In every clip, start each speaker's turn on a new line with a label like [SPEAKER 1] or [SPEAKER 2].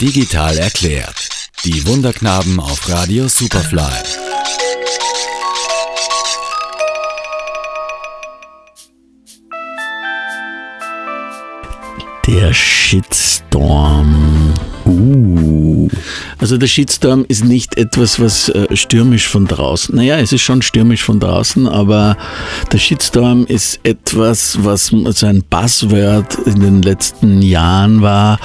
[SPEAKER 1] Digital erklärt. Die Wunderknaben auf Radio Superfly.
[SPEAKER 2] Der Shitstorm. Uh. Also der Shitstorm ist nicht etwas, was äh, stürmisch von draußen. Naja, es ist schon stürmisch von draußen, aber der Shitstorm ist etwas, was so ein Buzzword in den letzten Jahren war,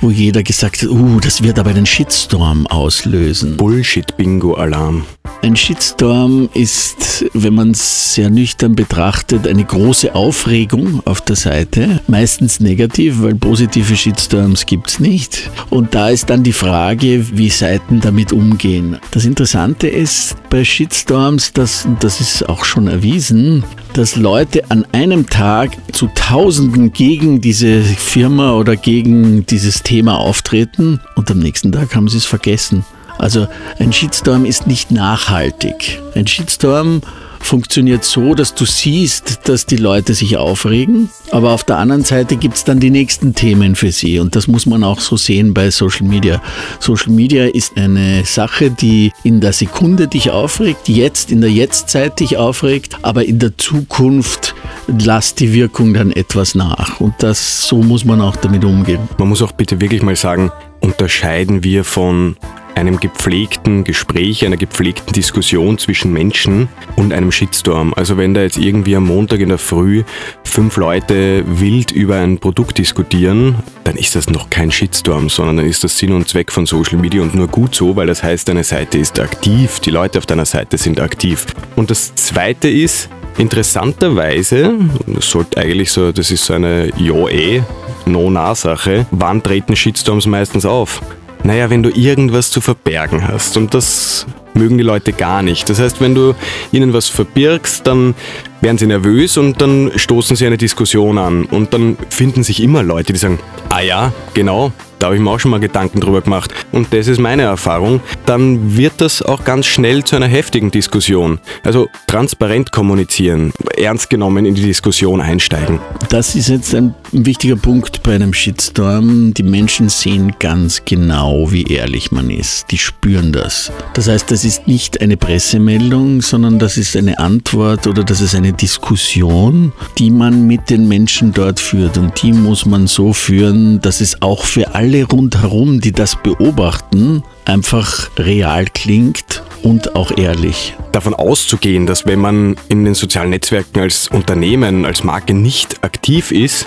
[SPEAKER 2] wo jeder gesagt hat, uh, das wird aber einen Shitstorm auslösen.
[SPEAKER 3] Bullshit-Bingo-Alarm.
[SPEAKER 2] Ein Shitstorm ist, wenn man es sehr nüchtern betrachtet, eine große Aufregung auf der Seite. Meistens negativ, weil positive Shitstorms gibt es nicht. Und da ist dann die Frage, wie Seiten damit umgehen. Das Interessante ist bei Shitstorms, dass, das ist auch schon erwiesen, dass Leute an einem Tag zu Tausenden gegen diese Firma oder gegen dieses Thema auftreten und am nächsten Tag haben sie es vergessen. Also ein Shitstorm ist nicht nachhaltig. Ein Shitstorm funktioniert so, dass du siehst, dass die Leute sich aufregen, aber auf der anderen Seite gibt es dann die nächsten Themen für sie und das muss man auch so sehen bei Social Media. Social Media ist eine Sache, die in der Sekunde dich aufregt, jetzt in der Jetztzeit dich aufregt, aber in der Zukunft lasst die Wirkung dann etwas nach und das so muss man auch damit umgehen.
[SPEAKER 3] Man muss auch bitte wirklich mal sagen, unterscheiden wir von einem gepflegten Gespräch, einer gepflegten Diskussion zwischen Menschen und einem Shitstorm. Also wenn da jetzt irgendwie am Montag in der Früh fünf Leute wild über ein Produkt diskutieren, dann ist das noch kein Shitstorm, sondern dann ist das Sinn und Zweck von Social Media und nur gut so, weil das heißt, deine Seite ist aktiv, die Leute auf deiner Seite sind aktiv. Und das Zweite ist, interessanterweise, das sollte eigentlich so, das ist so eine Ja-Eh, No-Na-Sache, wann treten Shitstorms meistens auf? Naja, wenn du irgendwas zu verbergen hast. Und das mögen die Leute gar nicht. Das heißt, wenn du ihnen was verbirgst, dann werden sie nervös und dann stoßen sie eine Diskussion an. Und dann finden sich immer Leute, die sagen, ah ja, genau, da habe ich mir auch schon mal Gedanken drüber gemacht. Und das ist meine Erfahrung. Dann wird das auch ganz schnell zu einer heftigen Diskussion. Also transparent kommunizieren, ernst genommen in die Diskussion einsteigen.
[SPEAKER 2] Das ist jetzt ein wichtiger Punkt bei einem Shitstorm. Die Menschen sehen ganz genau, wie ehrlich man ist. Die spüren das. Das heißt, das ist nicht eine Pressemeldung, sondern das ist eine Antwort oder das ist eine Diskussion, die man mit den Menschen dort führt. Und die muss man so führen, dass es auch für alle rundherum, die das beobachten, einfach real klingt und auch ehrlich.
[SPEAKER 3] Davon auszugehen, dass wenn man in den sozialen Netzwerken als Unternehmen, als Marke nicht aktiv ist,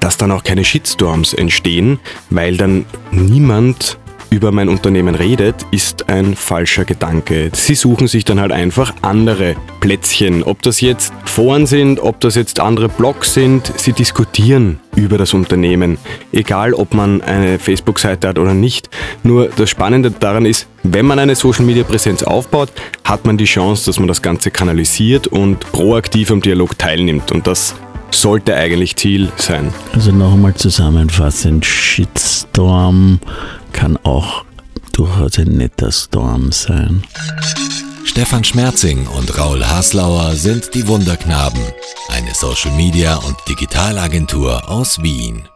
[SPEAKER 3] dass dann auch keine Shitstorms entstehen, weil dann niemand über mein Unternehmen redet, ist ein falscher Gedanke. Sie suchen sich dann halt einfach andere Plätzchen. Ob das jetzt Foren sind, ob das jetzt andere Blogs sind, sie diskutieren über das Unternehmen. Egal, ob man eine Facebook-Seite hat oder nicht. Nur das Spannende daran ist, wenn man eine Social-Media-Präsenz aufbaut, hat man die Chance, dass man das Ganze kanalisiert und proaktiv am Dialog teilnimmt. Und das sollte eigentlich Ziel sein.
[SPEAKER 2] Also noch einmal zusammenfassend, Shitstorm kann auch durchaus ein netter Storm sein.
[SPEAKER 1] Stefan Schmerzing und Raul Haslauer sind die Wunderknaben, eine Social Media und Digitalagentur aus Wien.